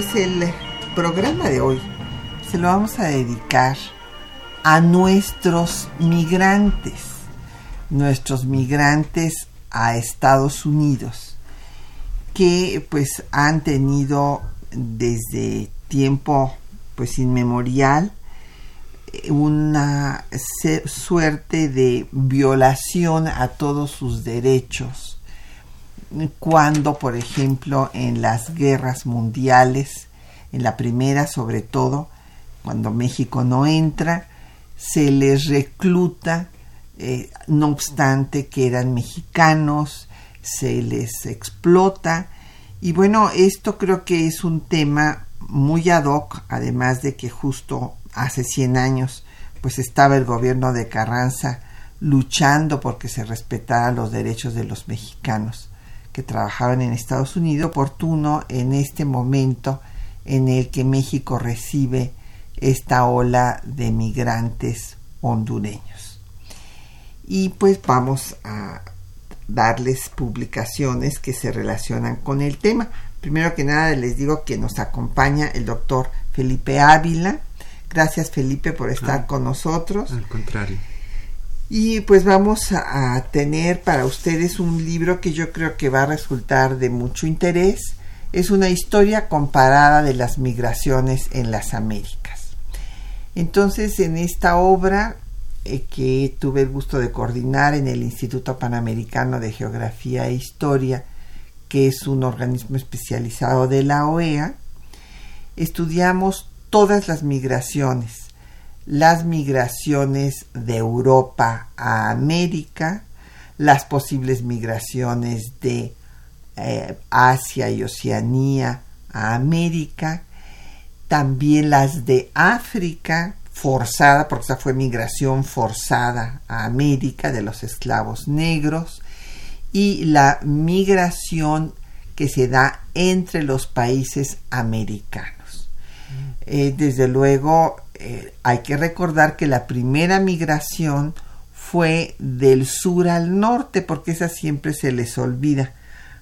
Pues el programa de hoy se lo vamos a dedicar a nuestros migrantes, nuestros migrantes a Estados Unidos, que pues han tenido desde tiempo pues inmemorial una suerte de violación a todos sus derechos cuando, por ejemplo, en las guerras mundiales, en la primera sobre todo, cuando México no entra, se les recluta, eh, no obstante que eran mexicanos, se les explota. Y bueno, esto creo que es un tema muy ad hoc, además de que justo hace 100 años, pues estaba el gobierno de Carranza luchando porque se respetaran los derechos de los mexicanos que trabajaban en Estados Unidos, oportuno en este momento en el que México recibe esta ola de migrantes hondureños. Y pues vamos a darles publicaciones que se relacionan con el tema. Primero que nada les digo que nos acompaña el doctor Felipe Ávila. Gracias Felipe por estar ah, con nosotros. Al contrario. Y pues vamos a, tener para ustedes un libro que yo creo que va a resultar de mucho interés. Es una historia comparada de las migraciones en las Américas. Entonces, en esta obra eh, que tuve el gusto de coordinar en el Instituto Panamericano de Geografía e Historia, que es un organismo especializado de la OEA, estudiamos todas las migraciones las migraciones de Europa a América, las posibles migraciones de eh, Asia y Oceanía a América, también las de África forzada, porque esa fue migración forzada a América de los esclavos negros, y la migración que se da entre los países americanos. Mm. Eh, desde luego, eh, hay que recordar que la primera migración fue del sur al norte, porque esa siempre se les olvida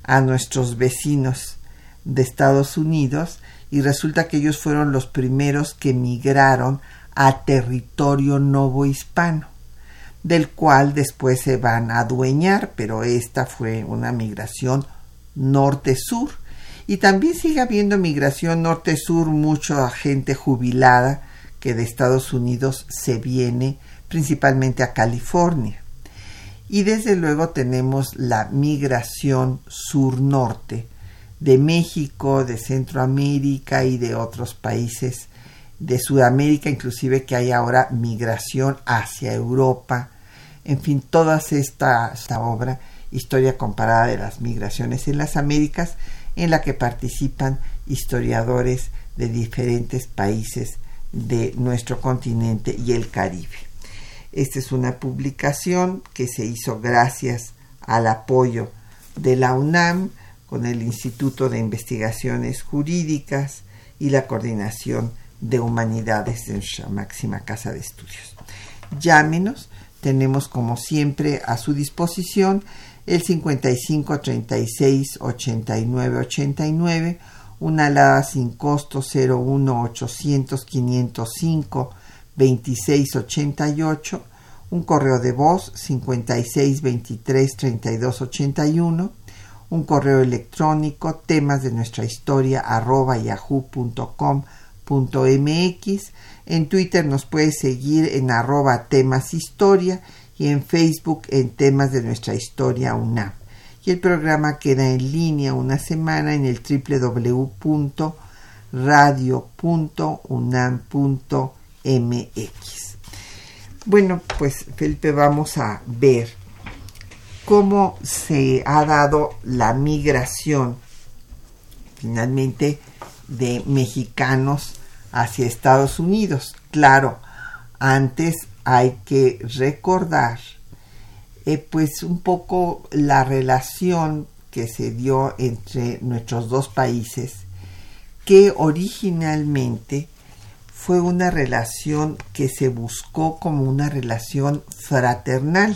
a nuestros vecinos de Estados Unidos, y resulta que ellos fueron los primeros que migraron a territorio novohispano, del cual después se van a adueñar, pero esta fue una migración norte-sur. Y también sigue habiendo migración norte-sur, mucha gente jubilada que de Estados Unidos se viene principalmente a California. Y desde luego tenemos la migración sur-norte de México, de Centroamérica y de otros países de Sudamérica, inclusive que hay ahora migración hacia Europa. En fin, toda esta, esta obra, Historia comparada de las migraciones en las Américas, en la que participan historiadores de diferentes países de nuestro continente y el Caribe. Esta es una publicación que se hizo gracias al apoyo de la UNAM con el Instituto de Investigaciones Jurídicas y la Coordinación de Humanidades de nuestra máxima casa de estudios. Llámenos, tenemos como siempre a su disposición el 55 36 89 89 una alada sin costo 01 800 505 2688 un correo de voz 56233281, un correo electrónico temas de nuestra historia arroba yahoo.com.mx. En Twitter nos puede seguir en arroba temas historia y en Facebook en temas de nuestra historia UNAM. Y el programa queda en línea una semana en el www.radio.unam.mx. Bueno, pues Felipe, vamos a ver cómo se ha dado la migración finalmente de mexicanos hacia Estados Unidos. Claro, antes hay que recordar eh, pues un poco la relación que se dio entre nuestros dos países que originalmente fue una relación que se buscó como una relación fraternal.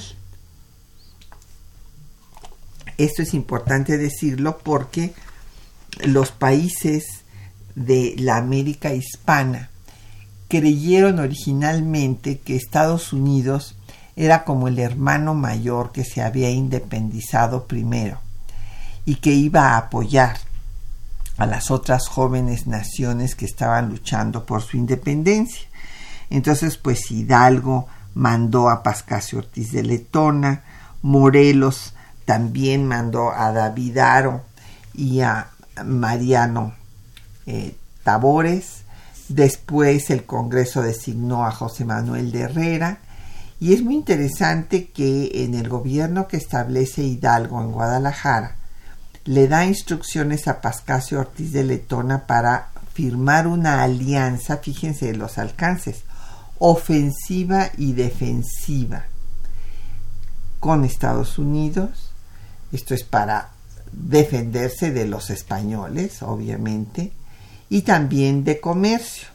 Esto es importante decirlo porque los países de la América hispana creyeron originalmente que Estados Unidos era como el hermano mayor que se había independizado primero y que iba a apoyar a las otras jóvenes naciones que estaban luchando por su independencia. Entonces, pues Hidalgo mandó a Pascasio Ortiz de Letona, Morelos también mandó a David Aro y a Mariano eh, Tabores. Después el Congreso designó a José Manuel de Herrera. Y es muy interesante que en el gobierno que establece Hidalgo en Guadalajara, le da instrucciones a Pascasio Ortiz de Letona para firmar una alianza, fíjense los alcances, ofensiva y defensiva con Estados Unidos. Esto es para defenderse de los españoles, obviamente, y también de comercio.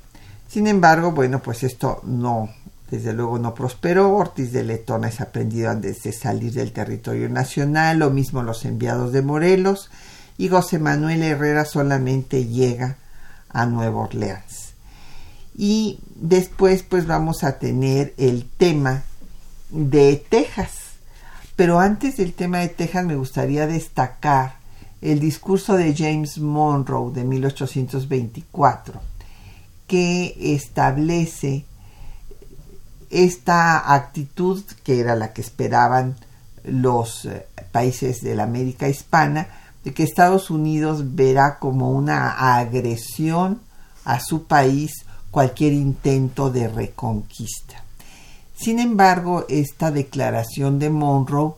Sin embargo, bueno, pues esto no desde luego no prosperó. Ortiz de Letona es aprendido antes de salir del territorio nacional, lo mismo los enviados de Morelos, y José Manuel Herrera solamente llega a Nueva Orleans. Y después pues vamos a tener el tema de Texas. Pero antes del tema de Texas me gustaría destacar el discurso de James Monroe de 1824, que establece esta actitud, que era la que esperaban los eh, países de la América hispana, de que Estados Unidos verá como una agresión a su país cualquier intento de reconquista. Sin embargo, esta declaración de Monroe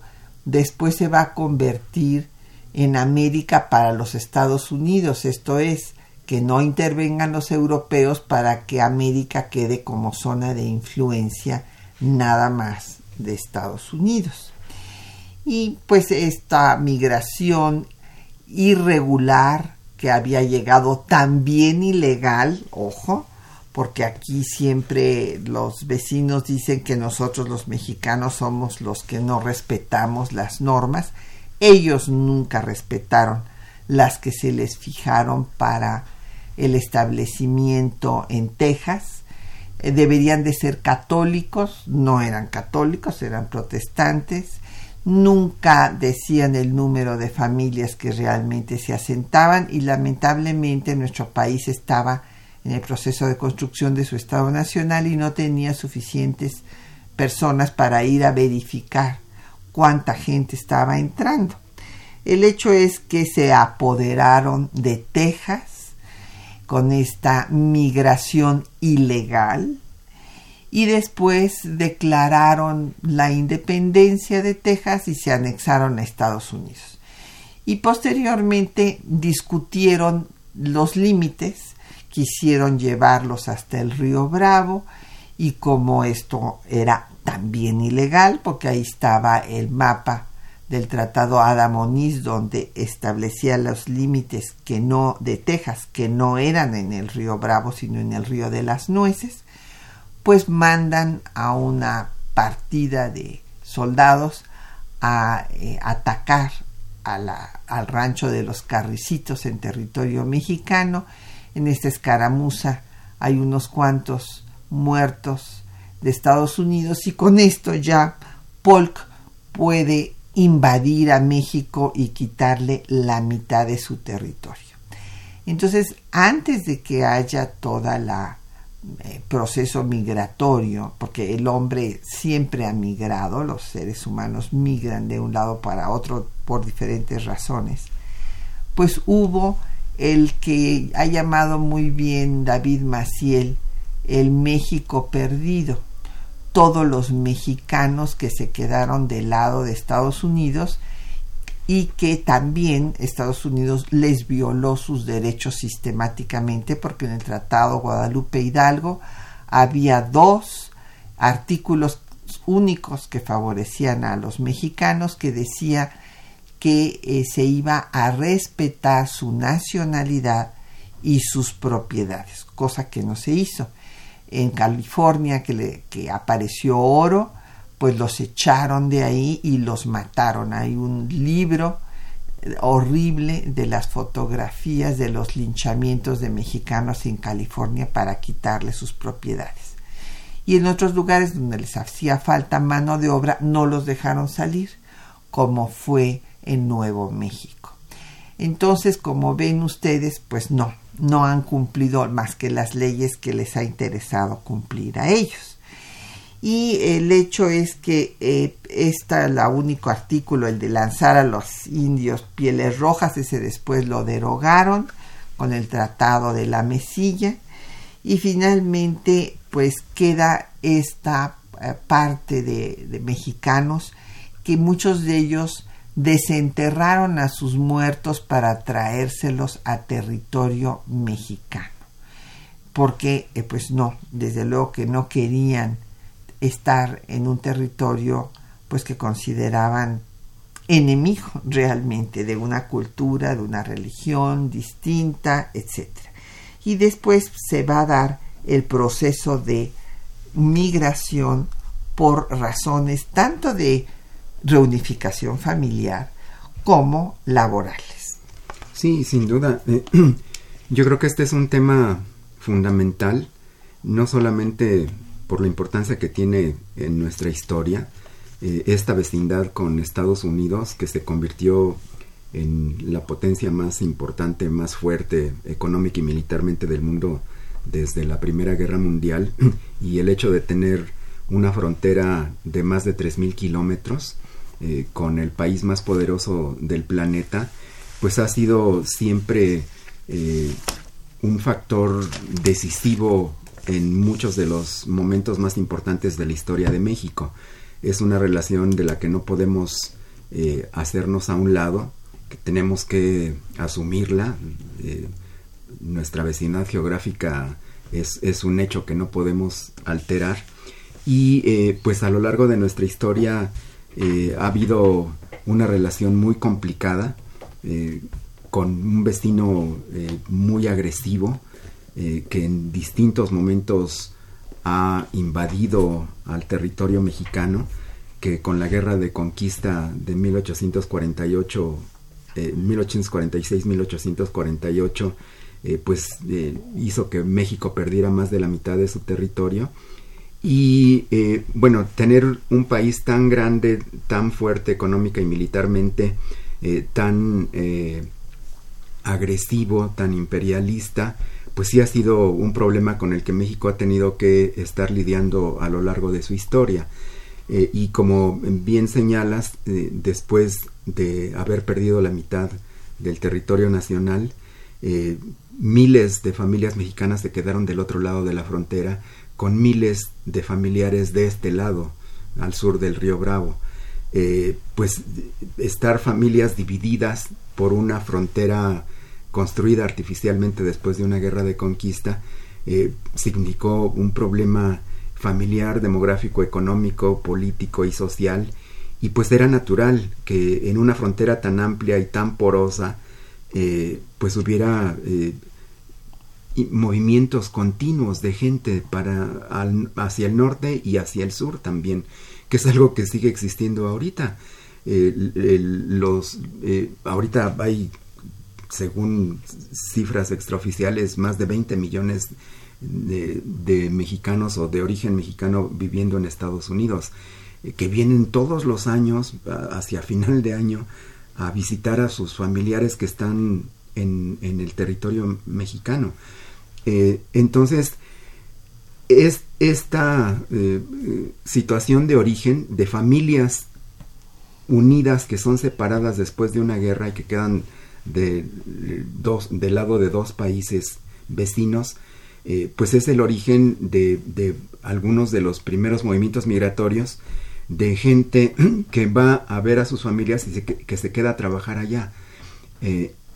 después se va a convertir en América para los Estados Unidos, esto es, que no intervengan los europeos para que América quede como zona de influencia nada más de Estados Unidos. Y pues esta migración irregular que había llegado también ilegal, ojo, porque aquí siempre los vecinos dicen que nosotros los mexicanos somos los que no respetamos las normas, ellos nunca respetaron las que se les fijaron para el establecimiento en Texas. Eh, deberían de ser católicos, no eran católicos, eran protestantes. Nunca decían el número de familias que realmente se asentaban y lamentablemente nuestro país estaba en el proceso de construcción de su Estado Nacional y no tenía suficientes personas para ir a verificar cuánta gente estaba entrando. El hecho es que se apoderaron de Texas con esta migración ilegal y después declararon la independencia de Texas y se anexaron a Estados Unidos. Y posteriormente discutieron los límites, quisieron llevarlos hasta el río Bravo y como esto era también ilegal, porque ahí estaba el mapa del Tratado Adamonis donde establecía los límites que no de Texas que no eran en el río Bravo sino en el río de las Nueces, pues mandan a una partida de soldados a eh, atacar al rancho de los Carricitos en territorio mexicano. En esta escaramuza hay unos cuantos muertos de Estados Unidos y con esto ya Polk puede invadir a México y quitarle la mitad de su territorio. Entonces, antes de que haya toda la eh, proceso migratorio, porque el hombre siempre ha migrado, los seres humanos migran de un lado para otro por diferentes razones, pues hubo el que ha llamado muy bien David Maciel el México perdido. Todos los mexicanos que se quedaron del lado de Estados Unidos y que también Estados Unidos les violó sus derechos sistemáticamente porque en el Tratado Guadalupe Hidalgo había dos artículos únicos que favorecían a los mexicanos que decía que eh, se iba a respetar su nacionalidad y sus propiedades, cosa que no se hizo. En California que, le, que apareció oro, pues los echaron de ahí y los mataron. Hay un libro eh, horrible de las fotografías de los linchamientos de mexicanos en California para quitarle sus propiedades. Y en otros lugares donde les hacía falta mano de obra no los dejaron salir, como fue en Nuevo México. Entonces, como ven ustedes, pues no, no han cumplido más que las leyes que les ha interesado cumplir a ellos. Y el hecho es que eh, está el único artículo, el de lanzar a los indios pieles rojas, ese después lo derogaron con el Tratado de la Mesilla. Y finalmente, pues queda esta eh, parte de mexicanos que muchos de ellos desenterraron a sus muertos para traérselos a territorio mexicano. Porque, eh, pues no, desde luego que no querían estar en un territorio, pues que consideraban enemigo realmente de una cultura, de una religión distinta, etc. Y después se va a dar el proceso de migración por razones tanto de reunificación familiar como laborales. Sí, sin duda. Yo creo que este es un tema fundamental, no solamente por la importancia que tiene en nuestra historia, eh, esta vecindad con Estados Unidos, que se convirtió en la potencia más importante, más fuerte económica y militarmente del mundo desde la Primera Guerra Mundial, y el hecho de tener una frontera de más de 3.000 kilómetros, eh, con el país más poderoso del planeta, pues ha sido siempre eh, un factor decisivo en muchos de los momentos más importantes de la historia de México. Es una relación de la que no podemos eh, hacernos a un lado, tenemos que asumirla. nuestra vecindad geográfica es, es, un hecho que no podemos alterar. Y pues a lo largo de nuestra historia eh, ha habido una relación muy complicada eh, con un vecino eh, muy agresivo que en distintos momentos ha invadido al territorio mexicano que con la guerra de conquista de 1848 1846-1848 pues hizo que México perdiera más de la mitad de su territorio y eh, bueno, tener un país tan grande, tan fuerte económica y militarmente, eh, tan eh, agresivo, tan imperialista, pues sí ha sido un problema con el que México ha tenido que estar lidiando a lo largo de su historia. y como bien señalas, después de haber perdido la mitad del territorio nacional, miles de familias mexicanas se quedaron del otro lado de la frontera con miles de familiares de este lado, al sur del río Bravo. Eh, pues estar familias divididas por una frontera construida artificialmente después de una guerra de conquista eh, significó un problema familiar, demográfico, económico, político y social y pues era natural que en una frontera tan amplia y tan porosa eh, pues hubiera movimientos continuos de gente para hacia el norte y hacia el sur también, que es algo que sigue existiendo ahorita. los eh, ahorita hay según cifras extraoficiales más de 20 millones de, mexicanos o de origen mexicano viviendo en Estados Unidos, eh, que vienen todos los años, hacia final de año, a visitar a sus familiares que están en, el territorio mexicano. Eh, entonces, es esta eh, situación de origen de familias unidas que son separadas después de una guerra y que quedan de, dos, del lado de dos países vecinos, eh, pues es el origen de, algunos de los primeros movimientos migratorios de gente que va a ver a sus familias y que se queda a trabajar allá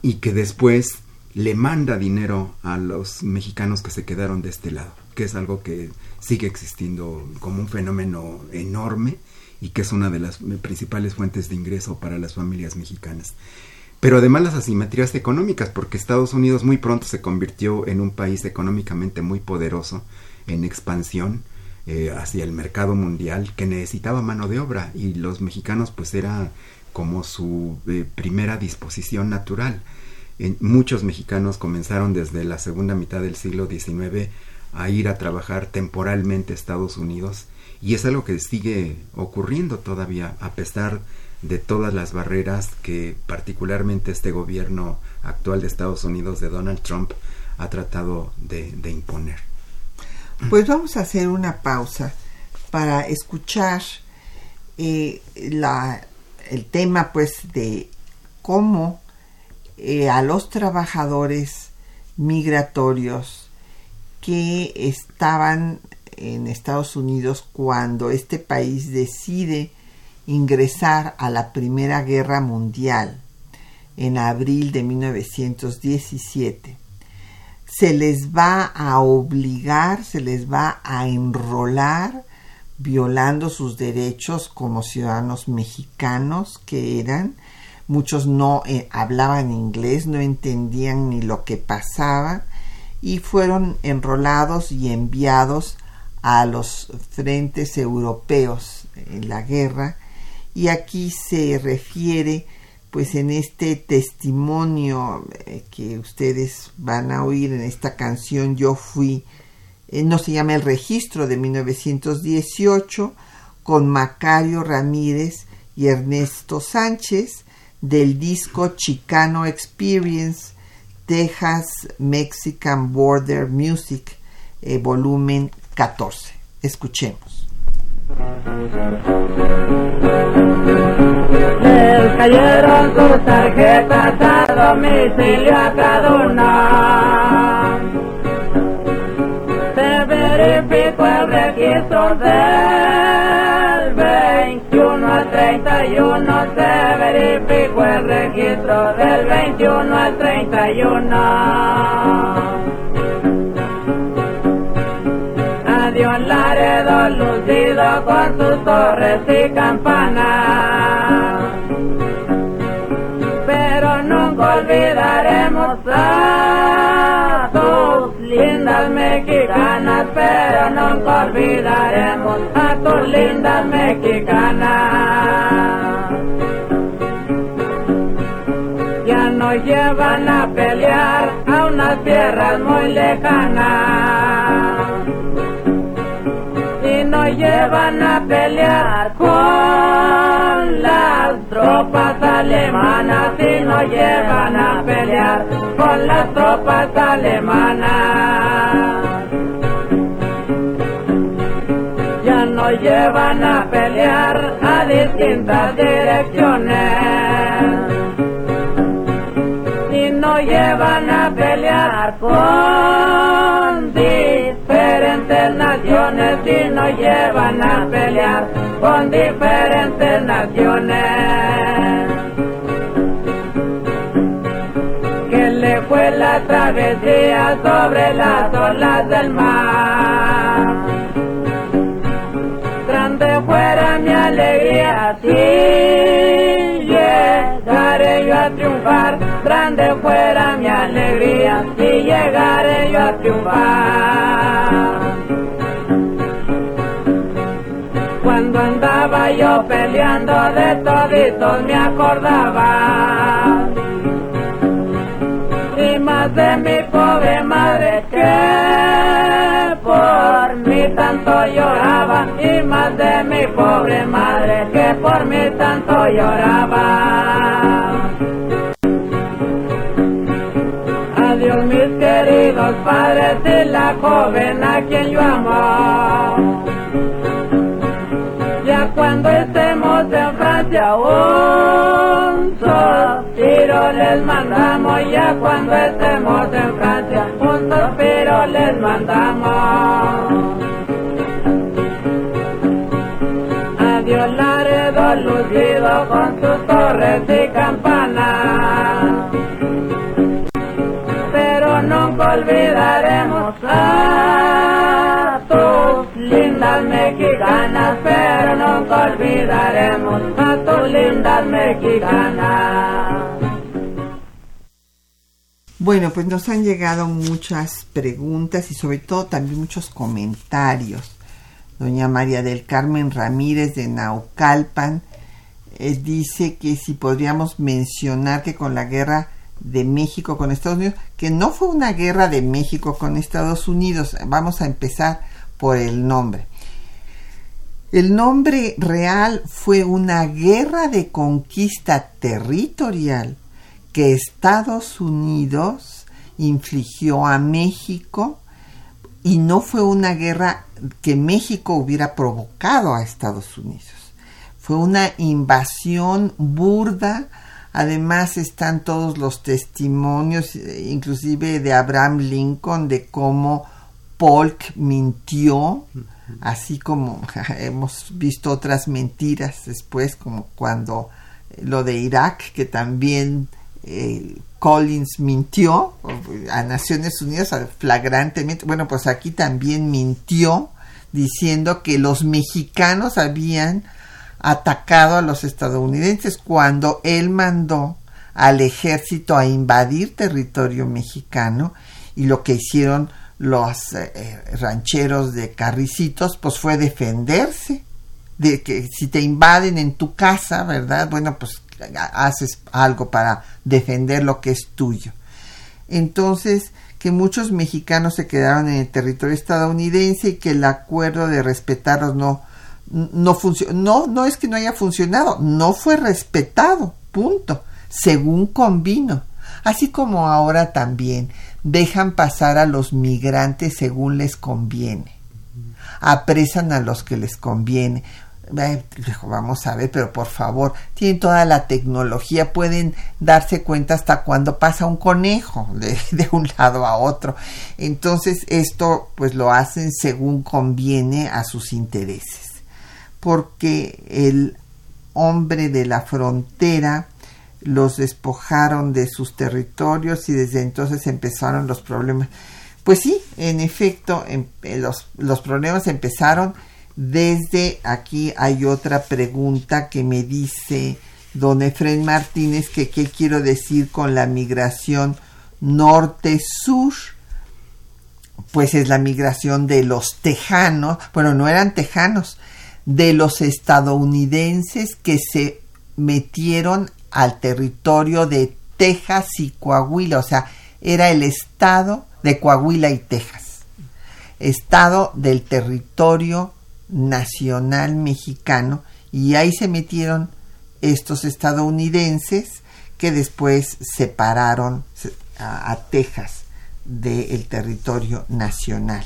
y que después le manda dinero a los mexicanos que se quedaron de este lado, que es algo que sigue existiendo como un fenómeno enorme y que es una de las principales fuentes de ingreso para las familias mexicanas pero además las asimetrías económicas, porque Estados Unidos muy pronto se convirtió en un país económicamente muy poderoso, en expansión eh, hacia el mercado mundial, que necesitaba mano de obra y los mexicanos pues era como su eh, primera disposición natural. Muchos mexicanos comenzaron desde la segunda mitad del siglo XIX a ir a trabajar temporalmente a Estados Unidos y es algo que sigue ocurriendo todavía a pesar de todas las barreras que particularmente este gobierno actual de Estados Unidos de Donald Trump ha tratado de, imponer. Pues vamos a hacer una pausa para escuchar eh, la, el tema pues de cómo eh, a los trabajadores migratorios que estaban en Estados Unidos cuando este país decide ingresar a la Primera Guerra Mundial en abril de 1917. Se les va a obligar, se les va a enrolar violando sus derechos como ciudadanos mexicanos que eran. Muchos no eh, hablaban inglés, no entendían ni lo que pasaba y fueron enrolados y enviados a los frentes europeos en la guerra. Y aquí se refiere pues en este testimonio eh, que ustedes van a oír en esta canción Yo fui, eh, no se llama el registro de 1918, con Macario Ramírez y Ernesto Sánchez del disco Chicano Experience Texas Mexican Border Music, eh, volumen 14. Escuchemos. Les cayeron sus tarjetas a domicilio a cada una. Se verificó el registro del 21 al 31. Se verificó el registro del 21 al 31. Dios Laredo lucido con sus torres y campanas. Pero nunca olvidaremos a lindas mexicanas, pero nunca olvidaremos a tus lindas mexicanas. Ya nos llevan a pelear a unas tierras muy lejanas llevan a pelear con las tropas alemanas y nos llevan a pelear con las tropas alemanas. Ya nos llevan a pelear a distintas direcciones nos llevan a pelear con diferentes naciones y nos llevan a pelear con diferentes naciones. Que le fue la travesía sobre las olas del mar. Grande fuera mi alegría, yo triunfar. Grande fuera mi alegría, si llegaré yo a triunfar. Cuando andaba yo peleando de toditos me acordaba. Y más de mi pobre madre que lloraba y más de mi pobre madre que por mí tanto lloraba. Adiós mis queridos padres y la joven a quien yo amo. Ya cuando estemos en Francia un suspiro les mandamos, ya cuando estemos en Francia un suspiro les mandamos. Adiós Laredo lucido con sus torres y campanas. Olvidaremos a tus lindas mexicanas, pero nunca olvidaremos a tus lindas mexicanas. Bueno, pues nos han llegado muchas preguntas y sobre todo también muchos comentarios. Doña María del Carmen Ramírez de Naucalpan eh, dice que si podríamos mencionar que con la guerra de México con Estados Unidos, que no fue una guerra de México con Estados Unidos, vamos a empezar por el nombre. El nombre real fue una guerra de conquista territorial que Estados Unidos infligió a México y no fue una guerra que México hubiera provocado a Estados Unidos. Fue una invasión burda, además están todos los testimonios, inclusive de Abraham Lincoln, de cómo Polk mintió, así como hemos visto otras mentiras después, como cuando lo de Irak, que también eh, Collins mintió a Naciones Unidas flagrantemente. Bueno, pues aquí también mintió diciendo que los mexicanos habían atacado a los estadounidenses cuando él mandó al ejército a invadir territorio mexicano y lo que hicieron los eh, rancheros de Carricitos pues fue defenderse de que si te invaden en tu casa, ¿verdad? Bueno, pues haces algo para defender lo que es tuyo. Entonces, que muchos mexicanos se quedaron en el territorio estadounidense y que el acuerdo de respetarlos no no no, no es que no haya funcionado, no fue respetado, punto, según convino. Así como ahora también dejan pasar a los migrantes según les conviene, apresan a los que les conviene vamos a ver, pero por favor, tienen toda la tecnología, pueden darse cuenta hasta cuando pasa un conejo de, de, un lado a otro. Entonces, esto pues lo hacen según conviene a sus intereses. Porque el hombre de la frontera los despojaron de sus territorios y desde entonces empezaron los problemas. Pues sí, en efecto, em, los, los problemas empezaron desde aquí hay otra pregunta que me dice don Efren Martínez que qué quiero decir con la migración norte-sur. Pues es la migración de los tejanos, bueno, no eran tejanos, de los estadounidenses que se metieron al territorio de Texas y Coahuila, o sea, era el estado de Coahuila y Texas, estado del territorio nacional mexicano y ahí se metieron estos estadounidenses que después separaron a, Texas del territorio nacional.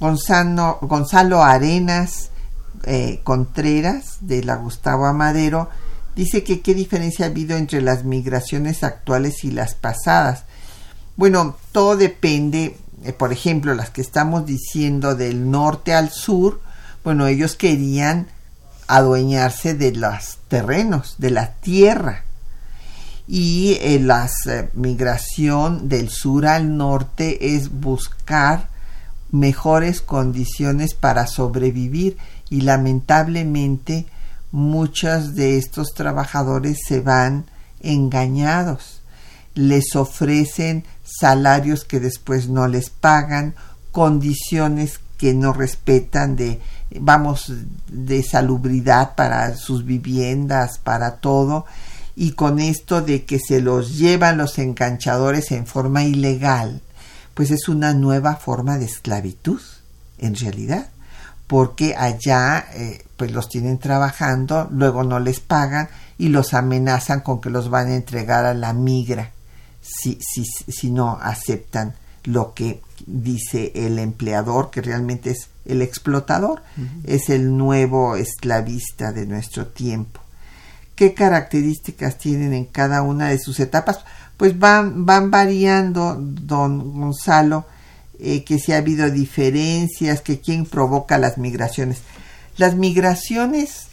Gonzalo, Gonzalo Arenas eh, Contreras de la Gustavo Amadero dice que qué diferencia ha habido entre las migraciones actuales y las pasadas. Bueno, todo depende, eh, por ejemplo, las que estamos diciendo del norte al sur, bueno, ellos querían adueñarse de los terrenos, de la tierra. Y eh, la migración del sur al norte es buscar mejores condiciones para sobrevivir y lamentablemente muchos de estos trabajadores se van engañados. Les ofrecen salarios que después no les pagan, condiciones que no respetan de vamos, de salubridad para sus viviendas, para todo, y con esto de que se los llevan los enganchadores en forma ilegal, pues es una nueva forma de esclavitud, en realidad, porque allá eh, pues los tienen trabajando, luego no les pagan y los amenazan con que los van a entregar a la migra si, si, si no aceptan lo que dice el empleador, que realmente es el explotador, es el nuevo esclavista de nuestro tiempo. ¿Qué características tienen en cada una de sus etapas? Pues van, van variando, don Gonzalo, eh, que si ha habido diferencias, que quién provoca las migraciones. Las migraciones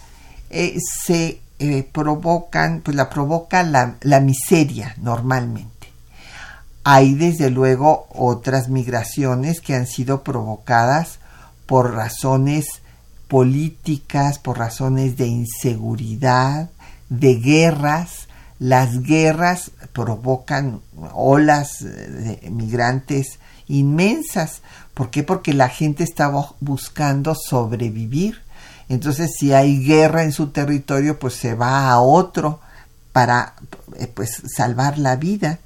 eh, se eh, provocan, pues la provoca la, la miseria normalmente. Hay desde luego otras migraciones que han sido provocadas por razones políticas, por razones de inseguridad, de guerras. Las guerras provocan olas de migrantes inmensas. ¿Por qué? Porque la gente está buscando sobrevivir. Entonces, si hay guerra en su territorio, pues se va a otro para eh, pues salvar la vida.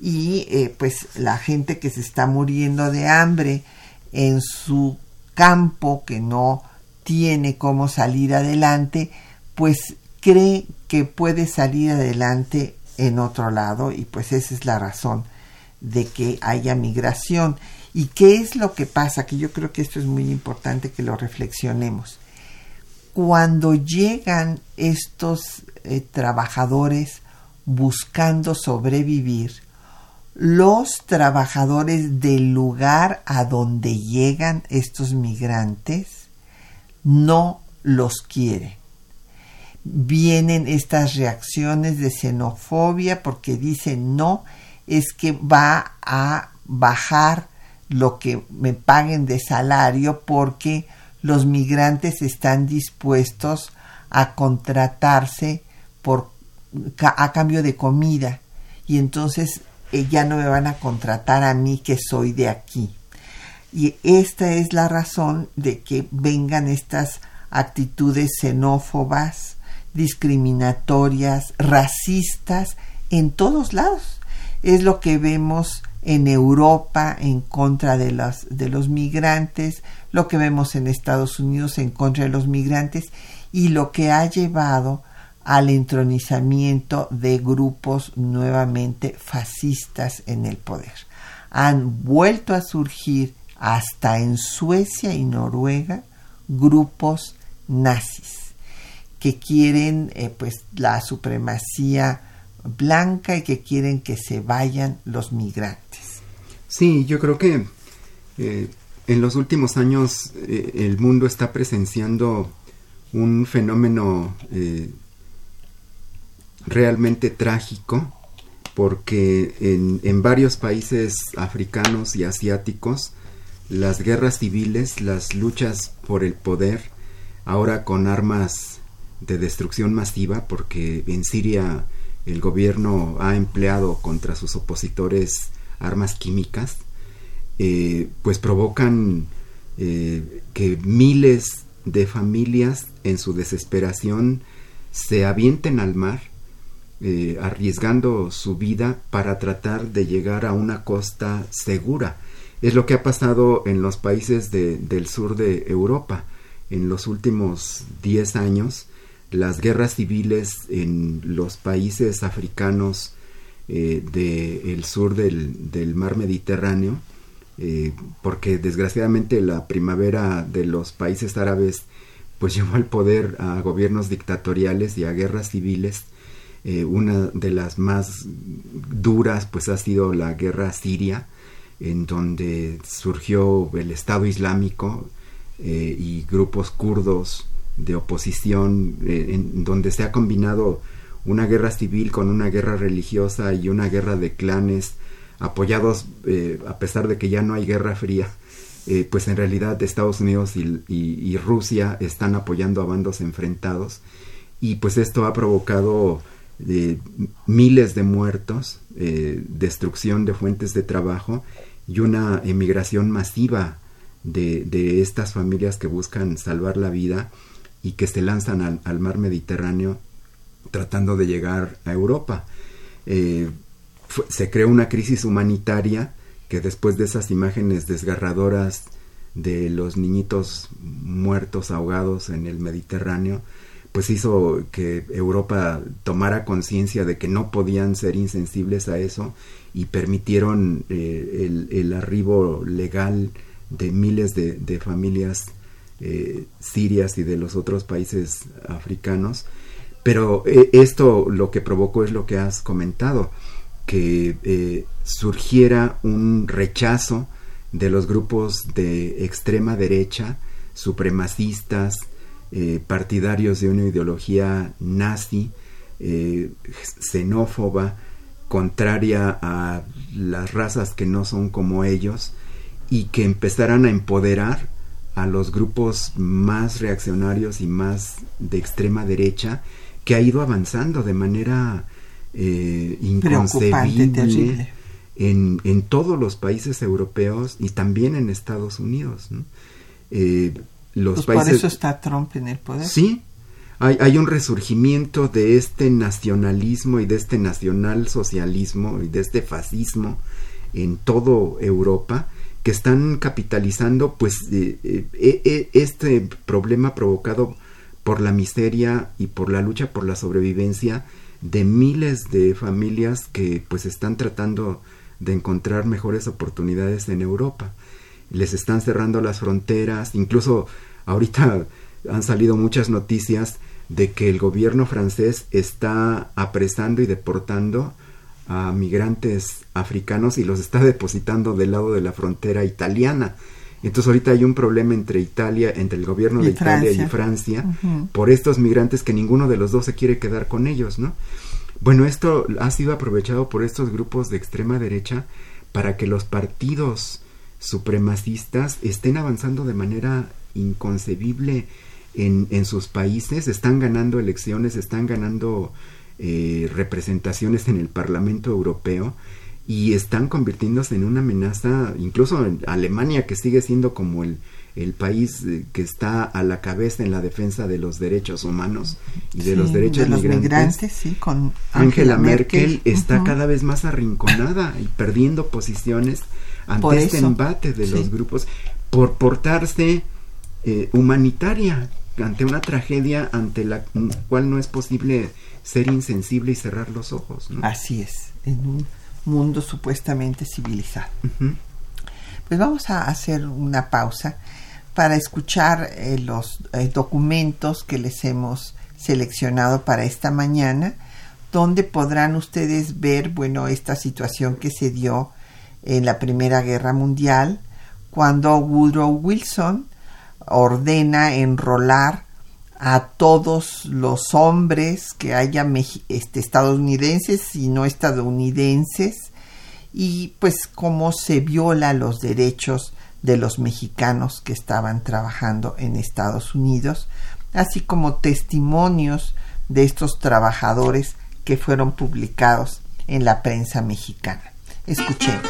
Y eh, pues la gente que se está muriendo de hambre en su campo, que no tiene cómo salir adelante, pues cree que puede salir adelante en otro lado y pues esa es la razón de que haya migración. ¿Y qué es lo que pasa? Que yo creo que esto es muy importante que lo reflexionemos. Cuando llegan estos eh, trabajadores buscando sobrevivir, los trabajadores del lugar a donde llegan estos migrantes no los quieren. Vienen estas reacciones de xenofobia porque dicen no, es que va a bajar lo que me paguen de salario porque los migrantes están dispuestos a contratarse por a cambio de comida y entonces eh, ya no me van a contratar a mí que soy de aquí. Y esta es la razón de que vengan estas actitudes xenófobas, discriminatorias, racistas en todos lados es lo que vemos en Europa en contra de los, de los migrantes, lo que vemos en Estados Unidos en contra de los migrantes y lo que ha llevado al entronizamiento de grupos nuevamente fascistas en el poder. Han vuelto a surgir hasta en Suecia y Noruega grupos nazis que quieren eh, pues la supremacía blanca y que quieren que se vayan los migrantes. Sí, yo creo que eh, en los últimos años eh, el mundo está presenciando un fenómeno eh, realmente trágico porque en, en, varios países africanos y asiáticos las guerras civiles, las luchas por el poder, ahora con armas de destrucción masiva, porque en Siria el gobierno ha empleado contra sus opositores armas químicas, eh, pues provocan eh, que miles de familias en su desesperación se avienten al mar, eh, arriesgando su vida para tratar de llegar a una costa segura. Es lo que ha pasado en los países del sur de Europa. En los últimos 10 años, las guerras civiles en los países africanos eh, del sur del, mar Mediterráneo, eh, porque desgraciadamente la primavera de los países árabes pues llevó al poder a gobiernos dictatoriales y a guerras civiles. Eh, una de las más duras pues ha sido la guerra siria, en donde surgió el Estado Islámico y grupos kurdos de oposición, eh, en donde se ha combinado una guerra civil con una guerra religiosa y una guerra de clanes apoyados eh, a pesar de que ya no hay guerra fría eh, pues en realidad Estados Unidos y, Rusia están apoyando a bandos enfrentados. Y pues esto ha provocado miles de muertos destrucción de fuentes de trabajo y una emigración masiva de, de estas familias que buscan salvar la vida y que se lanzan al, mar Mediterráneo tratando de llegar a Europa. Eh, se creó una crisis humanitaria que después de esas imágenes desgarradoras de los niñitos muertos ahogados en el Mediterráneo, pues hizo que Europa tomara conciencia de que no podían ser insensibles a eso y permitieron eh, el, arribo legal de miles de, familias eh, sirias y de los otros países africanos. Pero eh, esto lo que provocó es lo que has comentado, que surgiera un rechazo de los grupos de extrema derecha, supremacistas, eh, partidarios de una ideología nazi, eh, xenófoba, contraria a las razas que no son como ellos, y que empezaran a empoderar a los grupos más reaccionarios y más de extrema derecha, que ha ido avanzando de manera eh, inconcebible en, en, todos los países europeos y también en Estados Unidos. Eh, los pues Por eso está Trump en el poder. Sí, hay, hay, un resurgimiento de este nacionalismo y de este nacionalsocialismo y de este fascismo en toda Europa que están capitalizando pues eh, eh, este problema provocado por la miseria y por la lucha por la sobrevivencia de miles de familias que pues están tratando de encontrar mejores oportunidades en Europa. Les están cerrando las fronteras, incluso ahorita han salido muchas noticias de que el gobierno francés está apresando y deportando a migrantes africanos y los está depositando del lado de la frontera italiana. Entonces ahorita hay un problema entre Italia, entre el gobierno de Italia y Francia, por estos migrantes que ninguno de los dos se quiere quedar con ellos, ¿no? Bueno, esto ha sido aprovechado por estos grupos de extrema derecha para que los partidos supremacistas estén avanzando de manera inconcebible en, en sus países, están ganando elecciones, están ganando eh, representaciones en el Parlamento Europeo y están convirtiéndose en una amenaza, incluso en Alemania, que sigue siendo como el, el país eh, que está a la cabeza en la defensa de los derechos humanos y de los derechos de los migrantes, sí, con Angela Merkel, está cada vez más arrinconada y perdiendo posiciones ante este embate de los grupos por portarse eh, humanitaria ante una tragedia ante la cual no es posible ser insensible y cerrar los ojos. Así es, en un mundo supuestamente civilizado. Pues vamos a hacer una pausa para escuchar eh, los eh, documentos que les hemos seleccionado para esta mañana, donde podrán ustedes ver, bueno, esta situación que se dio en la Primera Guerra Mundial, cuando Woodrow Wilson ordena enrolar a todos los hombres que haya este, estadounidenses y no estadounidenses y pues cómo se viola los derechos de los mexicanos que estaban trabajando en Estados Unidos, así como testimonios de estos trabajadores que fueron publicados en la prensa mexicana. Escuchemos.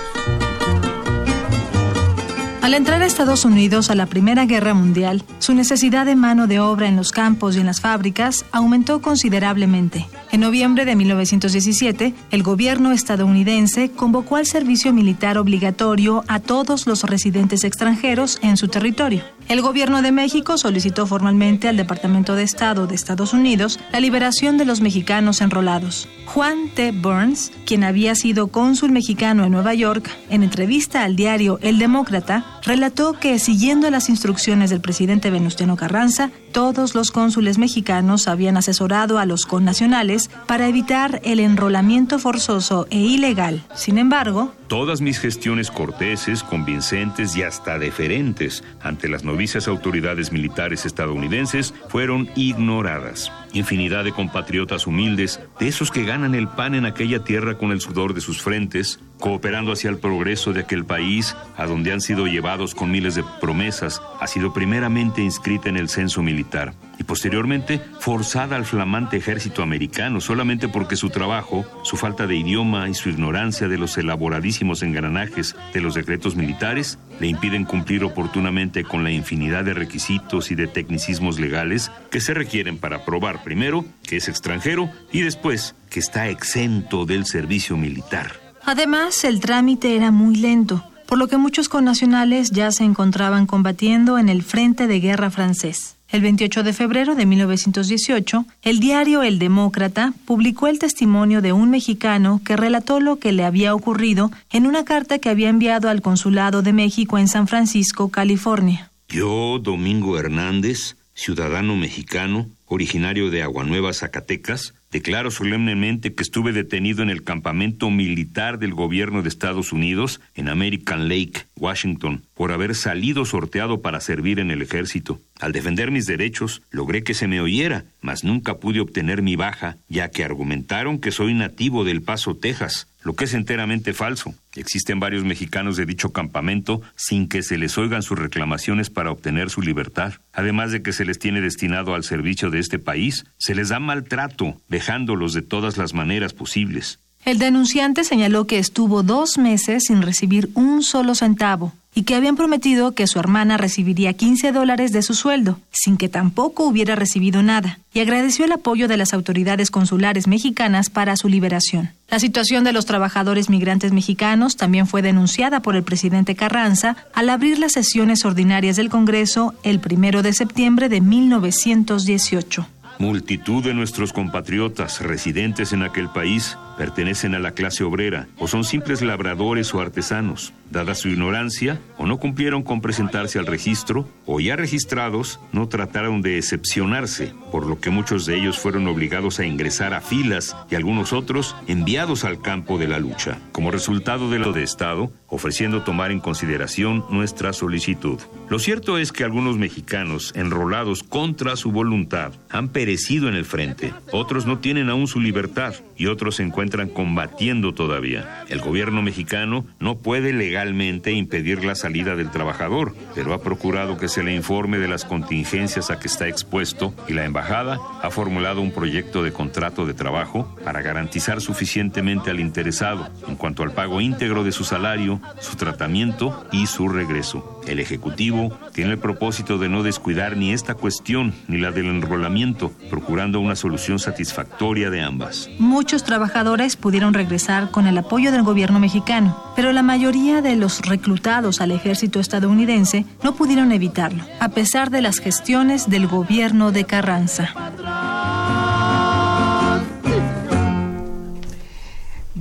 Al entrar Estados Unidos a la Primera Guerra Mundial, su necesidad de mano de obra en los campos y en las fábricas aumentó considerablemente. En noviembre de 1917, el gobierno estadounidense convocó al servicio militar obligatorio a todos los residentes extranjeros en su territorio. El gobierno de México solicitó formalmente al Departamento de Estado de Estados Unidos la liberación de los mexicanos enrolados. Juan T. Burns, quien había sido cónsul mexicano en Nueva York, en entrevista al diario El Demócrata, relató que, siguiendo las instrucciones del presidente Venustiano Carranza, todos los cónsules mexicanos habían asesorado a los connacionales para evitar el enrolamiento forzoso e ilegal. Sin embargo, todas mis gestiones corteses, convincentes y hasta deferentes ante las autoridades militares estadounidenses fueron ignoradas. Infinidad de compatriotas humildes, de esos que ganan el pan en aquella tierra con el sudor de sus frentes, cooperando hacia el progreso de aquel país a donde han sido llevados con miles de promesas, ha sido primeramente inscrita en el censo militar y posteriormente forzada al flamante ejército americano solamente porque su trabajo, su falta de idioma y su ignorancia de los elaboradísimos engranajes de los decretos militares le impiden cumplir oportunamente con la infinidad de requisitos y de tecnicismos legales que se requieren para primero que es extranjero y después que está exento del servicio militar. Además, el trámite era muy lento por lo que muchos connacionales ya se encontraban combatiendo en el frente de guerra francés. El 28 de febrero de 1918, el diario El Demócrata publicó el testimonio de un mexicano que relató lo que le había ocurrido en una carta que había enviado al Consulado de México en San Francisco, California. Yo, Domingo Hernández, ciudadano mexicano, originario de Aguanueva, Zacatecas, Declaro solemnemente que estuve detenido en el campamento militar del gobierno de Estados Unidos en American Lake, Washington, por haber salido sorteado para servir en el ejército. Al defender mis derechos, logré que se me oyera, mas nunca pude obtener mi baja, ya que argumentaron que soy nativo del Paso, Texas, lo que es enteramente falso. Existen varios mexicanos de dicho campamento sin que se les oigan sus reclamaciones para obtener su libertad. Además de que se les tiene destinado al servicio de este país, se les da maltrato, dejándolos de todas las maneras posibles. El denunciante señaló que estuvo dos meses sin recibir un solo centavo y que habían prometido que su hermana recibiría 15 dólares de su sueldo, sin que tampoco hubiera recibido nada, y agradeció el apoyo de las autoridades consulares mexicanas para su liberación. La situación de los trabajadores migrantes mexicanos también fue denunciada por el presidente Carranza al abrir las sesiones ordinarias del Congreso el primero de septiembre de 1918. Multitud de nuestros compatriotas residentes en aquel país pertenecen a la clase obrera o son simples labradores o artesanos. Dada su ignorancia, o no cumplieron con presentarse al registro, o ya registrados, no trataron de excepcionarse, por lo que muchos de ellos fueron obligados a ingresar a filas y algunos otros enviados al campo de la lucha, como resultado de lo de Estado, ofreciendo tomar en consideración nuestra solicitud. Lo cierto es que algunos mexicanos, enrolados contra su voluntad, han perecido en el frente, otros no tienen aún su libertad y otros se encuentran combatiendo todavía. El gobierno mexicano no puede legalmente impedir la salida del trabajador, pero ha procurado que se le informe de las contingencias a que está expuesto y la embajada ha formulado un proyecto de contrato de trabajo para garantizar suficientemente al interesado en cuanto al pago íntegro de su salario, su tratamiento y su regreso. El Ejecutivo tiene el propósito de no descuidar ni esta cuestión ni la del enrolamiento, procurando una solución satisfactoria de ambas. Muchos trabajadores pudieron regresar con el apoyo del gobierno mexicano, pero la mayoría de los reclutados al ejército estadounidense no pudieron evitarlo, a pesar de las gestiones del gobierno de Carranza.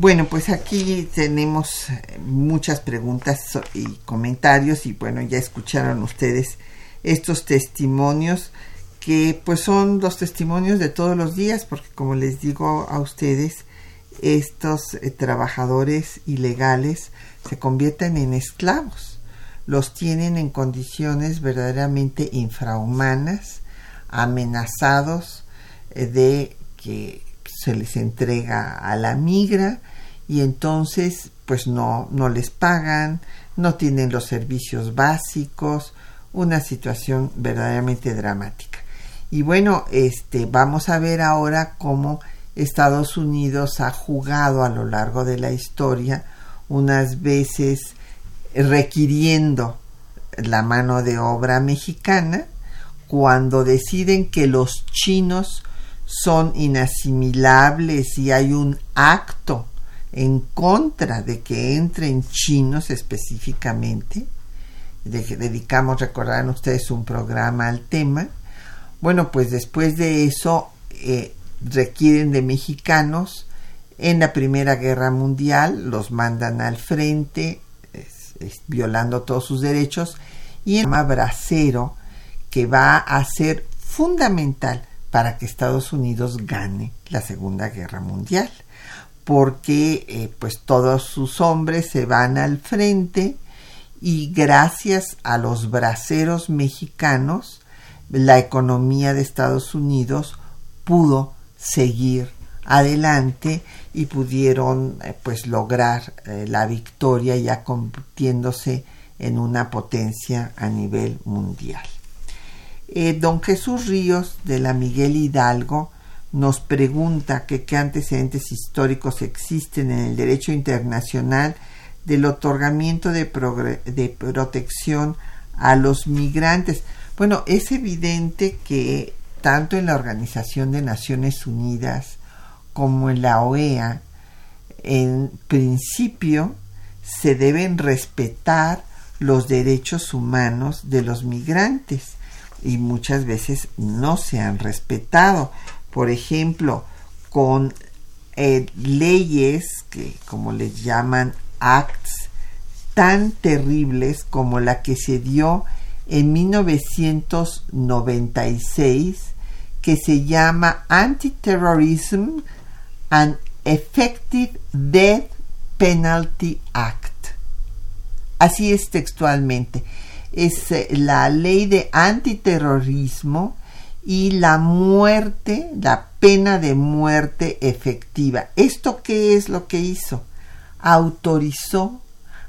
Bueno, pues aquí tenemos muchas preguntas y comentarios y bueno, ya escucharon ustedes estos testimonios que pues son los testimonios de todos los días porque como les digo a ustedes estos eh, trabajadores ilegales se convierten en esclavos. Los tienen en condiciones verdaderamente infrahumanas, amenazados eh, de que se les entrega a la migra y entonces pues no, no les pagan, no tienen los servicios básicos, una situación verdaderamente dramática. Y bueno, este vamos a ver ahora cómo Estados Unidos ha jugado a lo largo de la historia unas veces requiriendo la mano de obra mexicana cuando deciden que los chinos son inasimilables y hay un acto en contra de que entren chinos específicamente, de que dedicamos, recordarán ustedes, un programa al tema. Bueno, pues después de eso, eh, requieren de mexicanos. En la Primera Guerra Mundial los mandan al frente, violando todos sus derechos, y el bracero que va a ser fundamental para que Estados Unidos gane la Segunda Guerra Mundial, porque eh, pues todos sus hombres se van al frente y gracias a los braceros mexicanos la economía de Estados Unidos pudo seguir adelante y pudieron eh, pues lograr eh, la victoria ya convirtiéndose en una potencia a nivel mundial. Eh, don Jesús Ríos de la Miguel Hidalgo nos pregunta que qué antecedentes históricos existen en el derecho internacional del otorgamiento de, de protección a los migrantes. Bueno, es evidente que tanto en la Organización de Naciones Unidas como en la OEA, en principio se deben respetar los derechos humanos de los migrantes y muchas veces no se han respetado. Por ejemplo, con eh, leyes que como les llaman acts tan terribles como la que se dio en 1996 que se llama Anti-Terrorism and Effective Death Penalty Act. Así es textualmente. Es eh, la ley de antiterrorismo y la muerte, la pena de muerte efectiva. ¿Esto qué es lo que hizo? Autorizó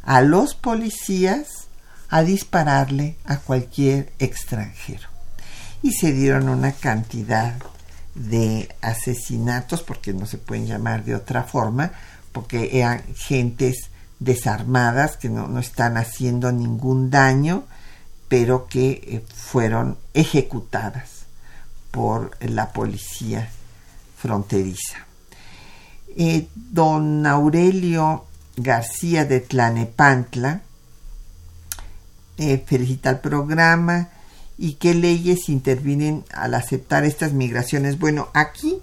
a los policías a dispararle a cualquier extranjero. Y se dieron una cantidad de asesinatos, porque no se pueden llamar de otra forma, porque eran gentes desarmadas que no, están haciendo ningún daño, pero que eh, fueron ejecutadas por la policía fronteriza. Eh, don Aurelio García de Tlanepantla eh, felicita el programa y qué leyes intervienen al aceptar estas migraciones. Bueno, aquí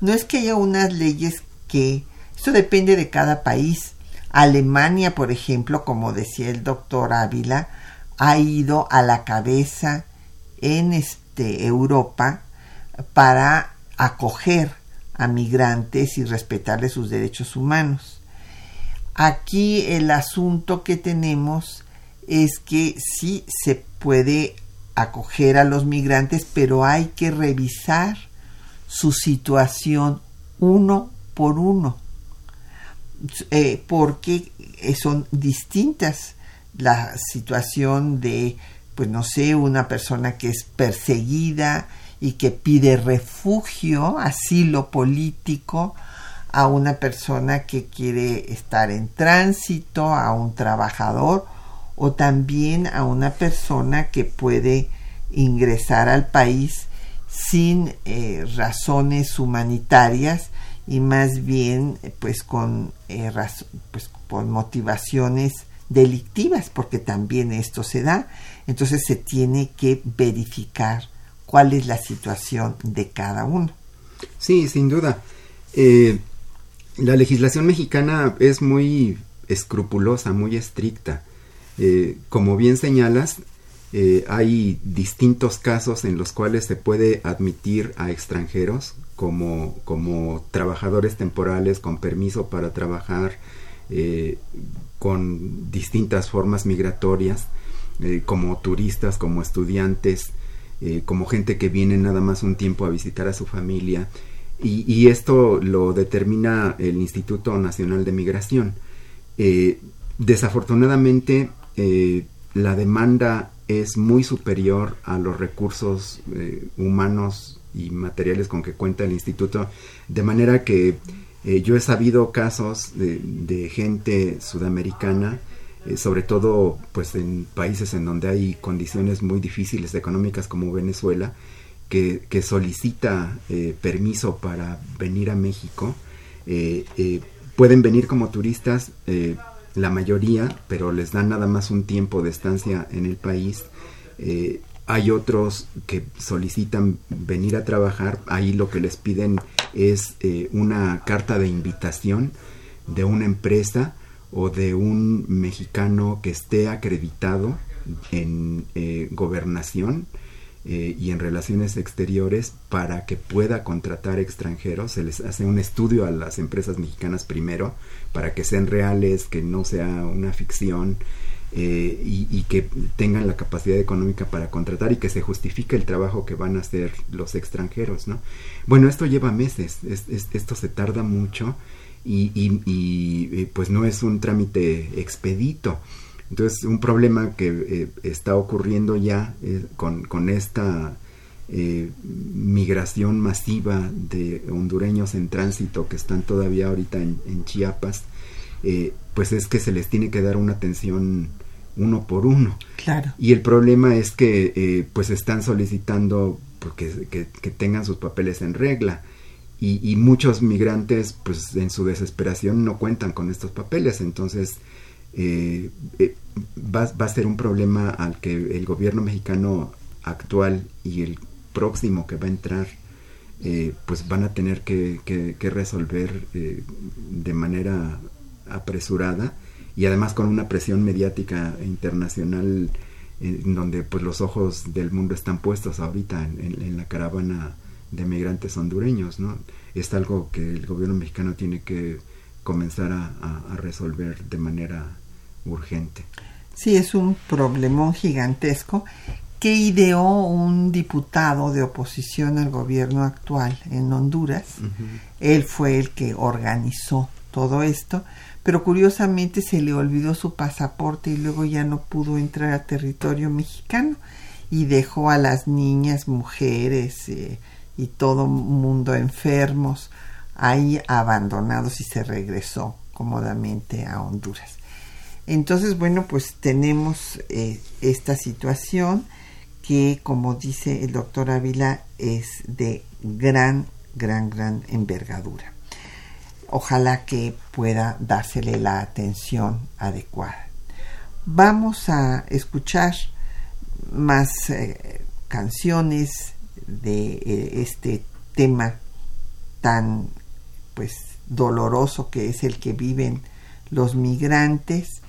no es que haya unas leyes que esto depende de cada país. Alemania, por ejemplo, como decía el doctor Ávila, ha ido a la cabeza en este, Europa para acoger a migrantes y respetarles sus derechos humanos. Aquí el asunto que tenemos es que sí se puede acoger a los migrantes, pero hay que revisar su situación uno por uno eh, porque eh, son distintas la situación de, pues no sé, una persona que es perseguida y que pide refugio, asilo político, a una persona que quiere estar en tránsito, a un trabajador o también a una persona que puede ingresar al país sin eh, razones humanitarias y más bien pues con eh, pues por motivaciones delictivas porque también esto se da. Entonces se tiene que verificar cuál es la situación de cada uno. Sí sin duda. Eh, la legislación mexicana es muy escrupulosa muy estricta. Eh, como bien señalas hay distintos casos en los cuales se puede admitir a extranjeros como, como trabajadores temporales con permiso para trabajar eh, con distintas formas migratorias, eh, como turistas, como estudiantes, eh, como gente que viene nada más un tiempo a visitar a su familia. Y esto lo determina el Instituto Nacional de Migración. desafortunadamente, la demanda es muy superior a los recursos humanos y materiales con que cuenta el instituto, de manera que eh, yo he sabido casos de, gente sudamericana, eh, sobre todo pues en países en donde hay condiciones muy difíciles económicas como Venezuela, que, solicita eh, permiso para venir a México. pueden venir como turistas, la mayoría, pero les dan nada más un tiempo de estancia en el país hay otros que solicitan venir a trabajar, ahí lo que les piden es eh, una carta de invitación de una empresa o de un mexicano que esté acreditado en eh, gobernación eh, y en relaciones exteriores para que pueda contratar extranjeros. Se les hace un estudio a las empresas mexicanas primero para que sean reales, que no sea una ficción eh, y, que tengan la capacidad económica para contratar y que se justifique el trabajo que van a hacer los extranjeros, ¿no? Bueno, esto lleva meses, esto se tarda mucho y, pues no es un trámite expedito. Entonces, un problema que eh, está ocurriendo ya eh, con, con, esta migración masiva de hondureños en tránsito que están todavía ahorita en, en Chiapas, pues es que se les tiene que dar una atención uno por uno. Claro. Y el problema es que eh, pues están solicitando porque, que, tengan sus papeles en regla. Y, muchos migrantes pues en su desesperación no cuentan con estos papeles. Entonces eh, eh, va, va, a ser un problema al que el gobierno mexicano actual y el próximo que va a entrar eh, pues van a tener que, resolver de manera apresurada y además con una presión mediática internacional en donde pues los ojos del mundo están puestos ahorita en, en la caravana de migrantes hondureños, ¿no? Es algo que el gobierno mexicano tiene que comenzar a, a, resolver de manera urgente. Sí, es un problemón gigantesco que ideó un diputado de oposición al gobierno actual en Honduras. Él fue el que organizó todo esto, pero curiosamente se le olvidó su pasaporte y luego ya no pudo entrar a territorio mexicano y dejó a las niñas, mujeres, eh, y todo mundo enfermos, ahí abandonados y se regresó cómodamente a Honduras. Entonces, bueno, pues tenemos eh, esta situación que, como dice el doctor Ávila, es de gran, gran, gran envergadura. Ojalá que pueda dársele la atención adecuada. Vamos a escuchar más eh, canciones de eh, este tema tan pues doloroso que es el que viven los migrantes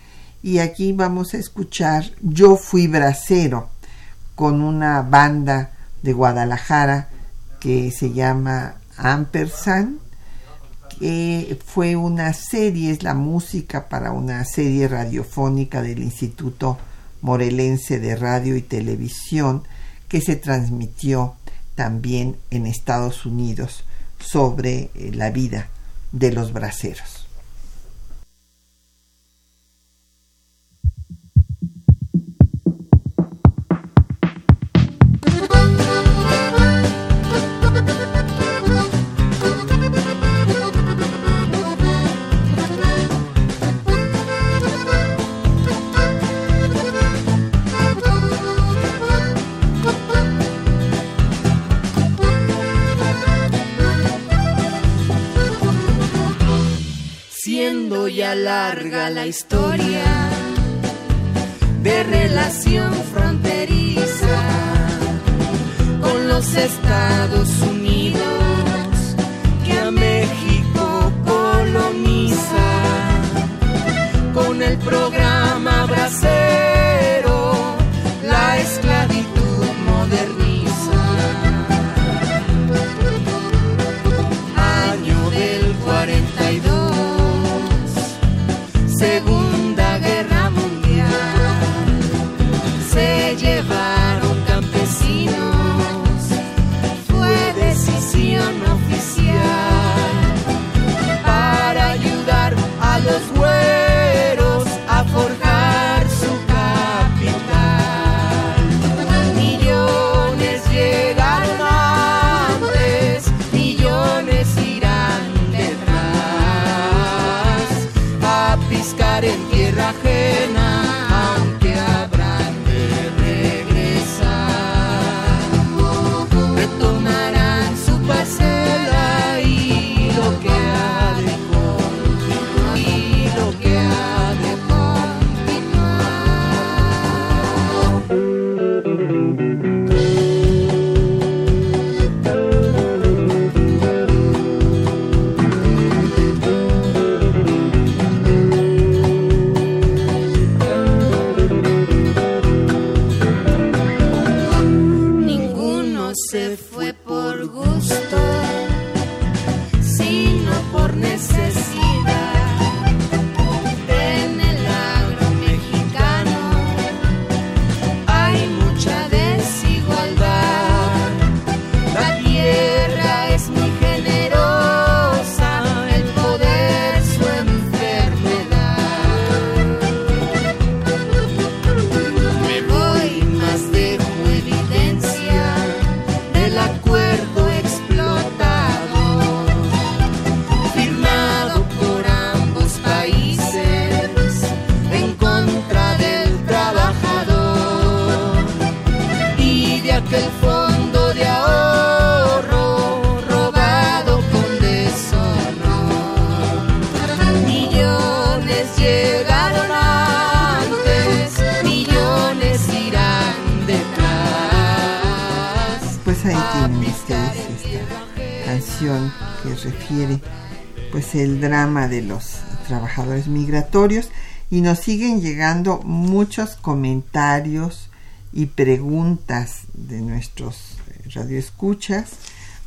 y aquí vamos a escuchar Yo fui bracero con una banda de Guadalajara que se llama Ampersand que fue una serie, es la música para una serie radiofónica del Instituto Morelense de Radio y Televisión que se transmitió también en Estados Unidos sobre eh, la vida de los braceros. La historia de relación fronteriza con los Estados Unidos que a México coloniza con el programa bracero de los trabajadores migratorios y nos siguen llegando muchos comentarios y preguntas de nuestros radioescuchas.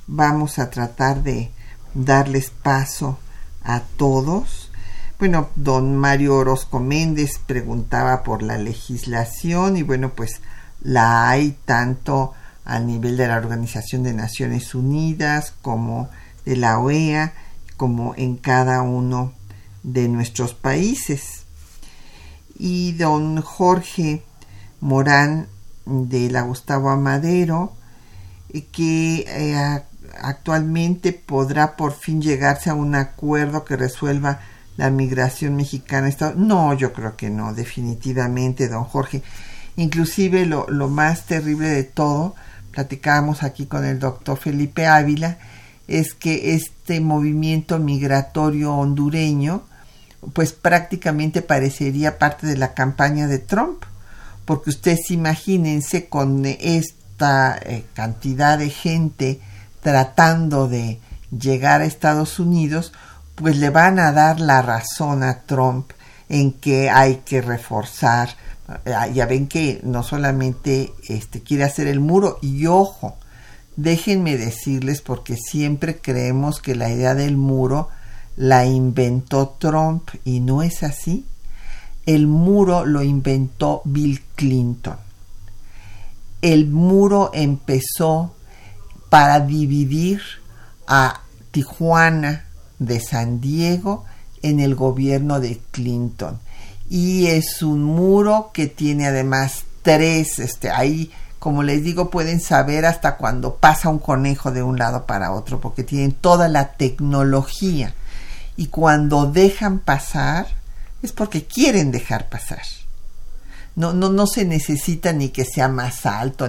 Vamos a tratar de darles paso a todos. Bueno, don Mario Orozco Méndez preguntaba por la legislación y bueno, pues la hay tanto a nivel de la Organización de Naciones Unidas como de la OEA, como en cada uno de nuestros países. Y don Jorge Morán de la Gustavo Amadero, que eh, actualmente podrá por fin llegarse a un acuerdo que resuelva la migración mexicana. No, yo creo que no, definitivamente, don Jorge. Inclusive lo, lo más terrible de todo, platicábamos aquí con el doctor Felipe Ávila, es que este movimiento migratorio hondureño, pues prácticamente parecería parte de la campaña de Trump, porque ustedes imagínense con esta eh, cantidad de gente tratando de llegar a Estados Unidos, pues le van a dar la razón a Trump en que hay que reforzar. Eh, ya ven que no solamente este, quiere hacer el muro, y ojo, déjenme decirles porque siempre creemos que la idea del muro la inventó Trump y no es así. El muro lo inventó Bill Clinton. El muro empezó para dividir a Tijuana de San Diego en el gobierno de Clinton. Y es un muro que tiene además tres, este, ahí, como les digo, pueden saber hasta cuando pasa un conejo de un lado para otro, porque tienen toda la tecnología. Y cuando dejan pasar, es porque quieren dejar pasar. No, no, no se necesita ni que sea más alto,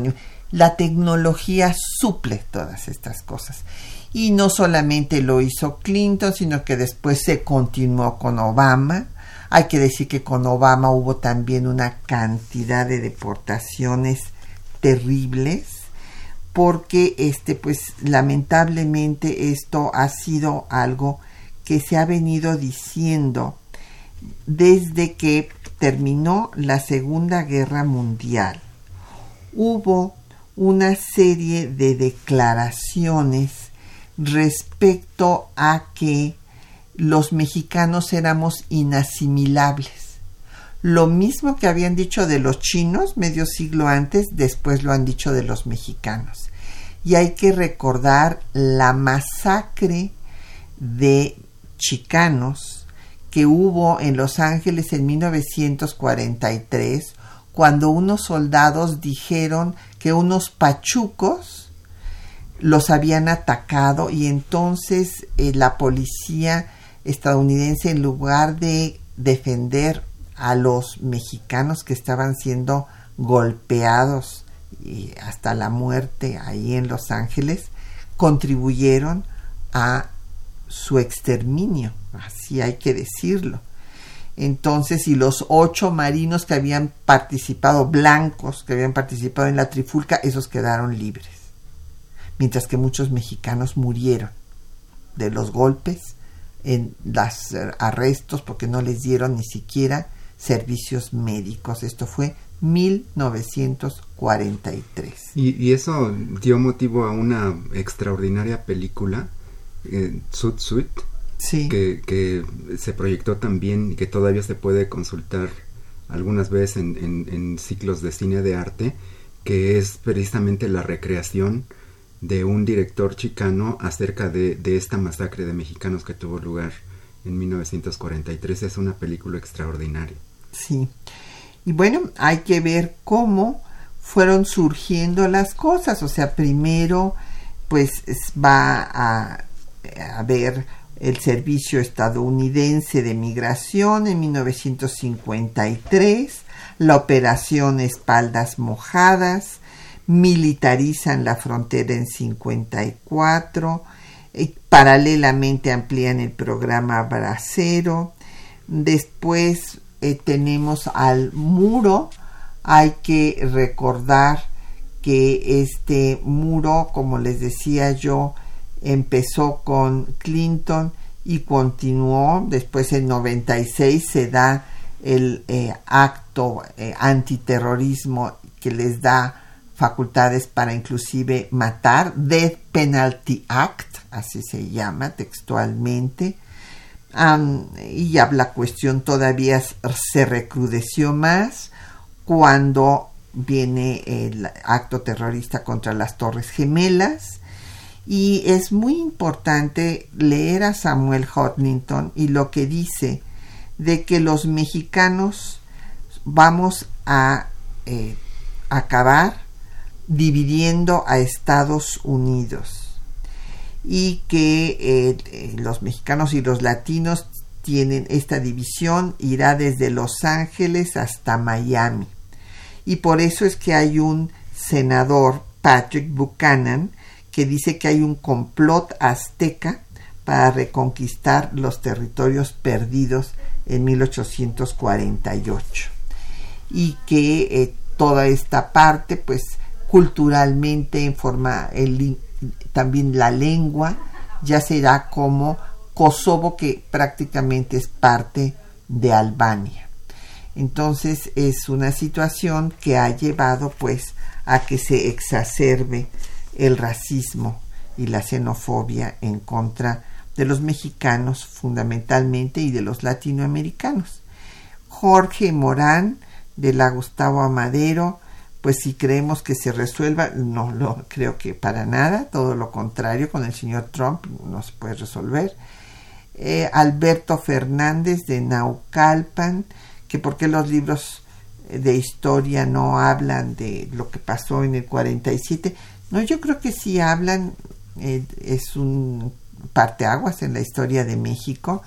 la tecnología suple todas estas cosas. Y no solamente lo hizo Clinton, sino que después se continuó con Obama. Hay que decir que con Obama hubo también una cantidad de deportaciones terribles porque este pues lamentablemente esto ha sido algo que se ha venido diciendo desde que terminó la Segunda Guerra Mundial. Hubo una serie de declaraciones respecto a que los mexicanos éramos inasimilables. Lo mismo que habían dicho de los chinos medio siglo antes, después lo han dicho de los mexicanos. Y hay que recordar la masacre de chicanos que hubo en Los Ángeles en 1943, cuando unos soldados dijeron que unos pachucos los habían atacado y entonces eh, la policía estadounidense en lugar de defender a los mexicanos que estaban siendo golpeados y hasta la muerte ahí en Los Ángeles, contribuyeron a su exterminio, así hay que decirlo. Entonces, y los ocho marinos que habían participado, blancos, que habían participado en la trifulca, esos quedaron libres. Mientras que muchos mexicanos murieron de los golpes, en los arrestos, porque no les dieron ni siquiera servicios médicos. Esto fue 1943. Y, y eso dio motivo a una extraordinaria película eh, Sud Suit, que, que, se proyectó también y que todavía se puede consultar algunas veces en, en, ciclos de cine de arte, que es precisamente la recreación de un director chicano acerca de, de esta masacre de mexicanos que tuvo lugar en 1943. Es una película extraordinaria. Sí. Y bueno, hay que ver cómo fueron surgiendo las cosas. O sea, primero, pues va a ver el Servicio Estadounidense de Migración en 1953, la Operación Espaldas Mojadas, militarizan la frontera en 54, y paralelamente amplían el programa Bracero, después eh, tenemos al muro, hay que recordar que este muro, como les decía yo, empezó con Clinton y continuó, después en 96 se da el eh, acto eh, antiterrorismo que les da facultades para inclusive matar, Death Penalty Act, así se llama textualmente, y ya la cuestión todavía se recrudeció más cuando viene el acto terrorista contra las Torres Gemelas. Y es muy importante leer a Samuel Hodgington y lo que dice de que los mexicanos vamos a eh, acabar dividiendo a Estados Unidos y que eh, los mexicanos y los latinos tienen esta división, irá desde Los Ángeles hasta Miami. Y por eso es que hay un senador, Patrick Buchanan, que dice que hay un complot azteca para reconquistar los territorios perdidos en 1848 y que eh, toda esta parte pues culturalmente en forma el, también la lengua ya será como Kosovo que prácticamente es parte de Albania entonces es una situación que ha llevado pues a que se exacerbe el racismo y la xenofobia en contra de los mexicanos fundamentalmente y de los latinoamericanos. Jorge Morán de la Gustavo Amadero, pues si creemos que se resuelva, no lo creo que para nada, todo lo contrario, con el señor Trump no se puede resolver. Eh, Alberto Fernández de Naucalpan, que por qué los libros de historia no hablan de lo que pasó en el 47, no, yo creo que sí hablan, eh, es un parteaguas en la historia de México.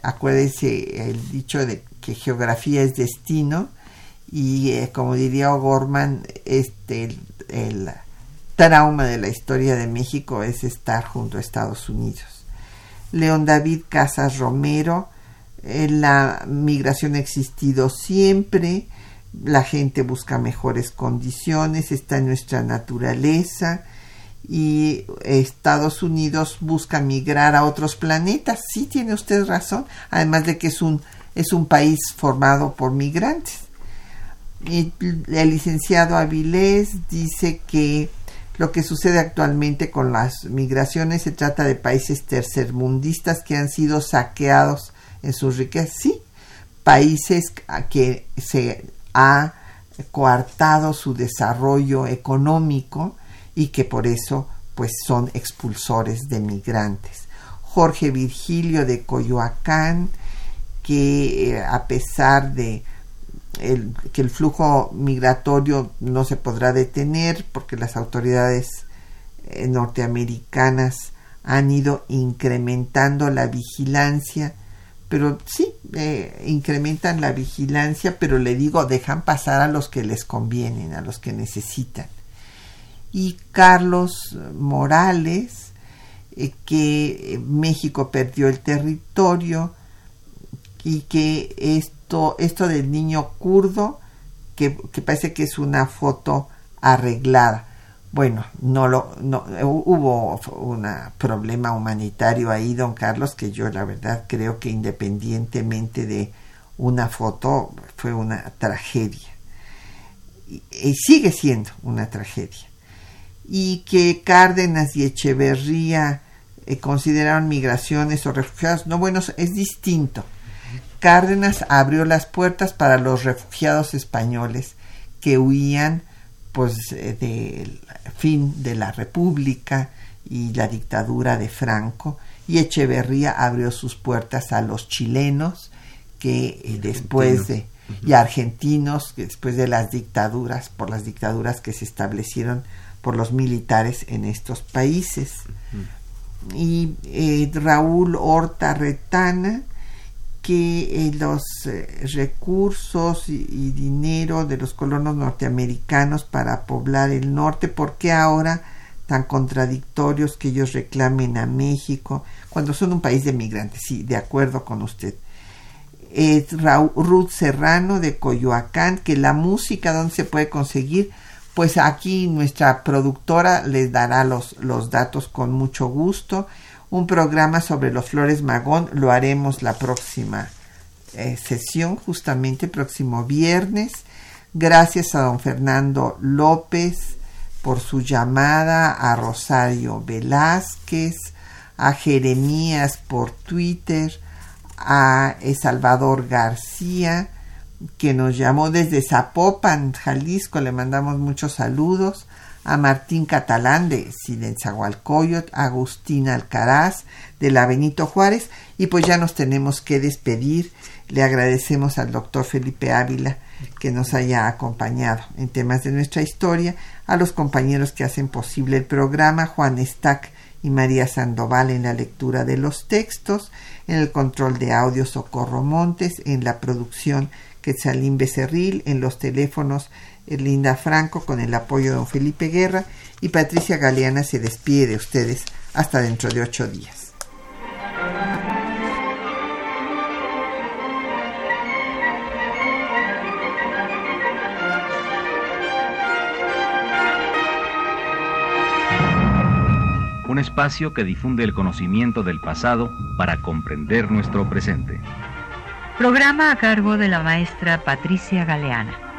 Acuérdense el dicho de que geografía es destino y eh, como diría O'Gorman, este, el, trauma de la historia de México es estar junto a Estados Unidos. León David Casas Romero, eh, la migración ha existido siempre, la gente busca mejores condiciones, está en nuestra naturaleza y Estados Unidos busca migrar a otros planetas. Sí tiene usted razón, además de que es un, es un país formado por migrantes. Y el licenciado Avilés dice que lo que sucede actualmente con las migraciones se trata de países tercermundistas que han sido saqueados en sus riquezas. Sí, países que se ha coartado su desarrollo económico y que por eso pues son expulsores de migrantes. Jorge Virgilio de Coyoacán, que eh, a pesar de que el flujo migratorio no se podrá detener porque las autoridades eh, norteamericanas han ido incrementando la vigilancia pero sí, eh, incrementan la vigilancia, pero le digo, dejan pasar a los que les convienen, a los que necesitan. Y Carlos Morales, eh, que México perdió el territorio y que esto, del niño kurdo, que, que parece que es una foto arreglada bueno, no lo, no, hubo un problema humanitario ahí, don Carlos, que yo la verdad creo que independientemente de una foto fue una tragedia. Y, sigue siendo una tragedia. Y que Cárdenas y Echeverría eh, consideraron migraciones o refugiados, no, bueno, es distinto. Cárdenas abrió las puertas para los refugiados españoles que huían pues eh, del fin de la República y la dictadura de Franco y Echeverría abrió sus puertas a los chilenos que eh, después de y argentinos que después de las dictaduras por las dictaduras que se establecieron por los militares en estos países. Y eh, Raúl Horta Retana eh, los eh, recursos y, dinero de los colonos norteamericanos para poblar el norte, ¿por qué ahora tan contradictorios que ellos reclamen a México cuando son un país de migrantes? Sí, de acuerdo con usted. Ruth Serrano de Coyoacán, que la música donde se puede conseguir, pues aquí nuestra productora les dará los, los datos con mucho gusto. Un programa sobre los flores magón. Lo haremos la próxima eh, sesión, justamente próximo viernes. Gracias a don Fernando López por su llamada, a Rosario Velázquez, a Jeremías por Twitter, a Salvador García, que nos llamó desde Zapopan, Jalisco, le mandamos muchos saludos, a Martín Catalán de Silenzahualcoyot, Agustín Alcaraz de la Benito Juárez, y pues ya nos tenemos que despedir. Le agradecemos al doctor Felipe Ávila que nos haya acompañado en temas de nuestra historia, a los compañeros que hacen posible el programa, Juan Stack y María Sandoval en la lectura de los textos, en el control de audio Socorro Montes, en la producción Quetzalín Becerril, en los teléfonos Linda Franco con el apoyo de don Felipe Guerra y Patricia Galeana se despide de ustedes hasta dentro de ocho días. Un espacio que difunde el conocimiento del pasado para comprender nuestro presente. Programa a cargo de la maestra Patricia Galeana.